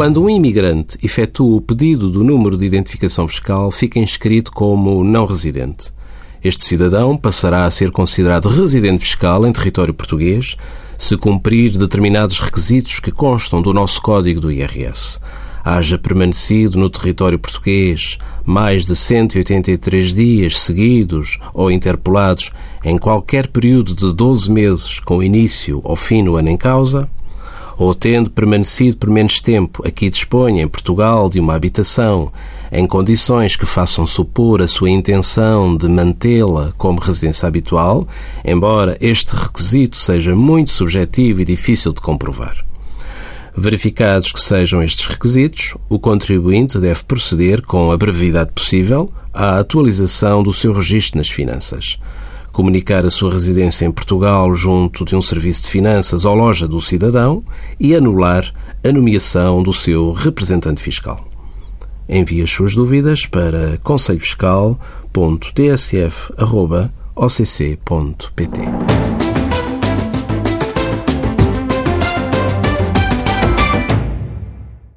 Quando um imigrante efetua o pedido do número de identificação fiscal, fica inscrito como não residente. Este cidadão passará a ser considerado residente fiscal em território português se cumprir determinados requisitos que constam do nosso Código do IRS haja permanecido no território português mais de 183 dias seguidos ou interpolados em qualquer período de 12 meses com início ou fim no ano em causa, ou tendo permanecido por menos tempo aqui disponha em Portugal de uma habitação em condições que façam supor a sua intenção de mantê-la como residência habitual, embora este requisito seja muito subjetivo e difícil de comprovar. Verificados que sejam estes requisitos, o contribuinte deve proceder com a brevidade possível à atualização do seu registro nas finanças. Comunicar a sua residência em Portugal junto de um serviço de finanças ou loja do cidadão e anular a nomeação do seu representante fiscal. Envie as suas dúvidas para conselhofiscal.tsf.occ.pt.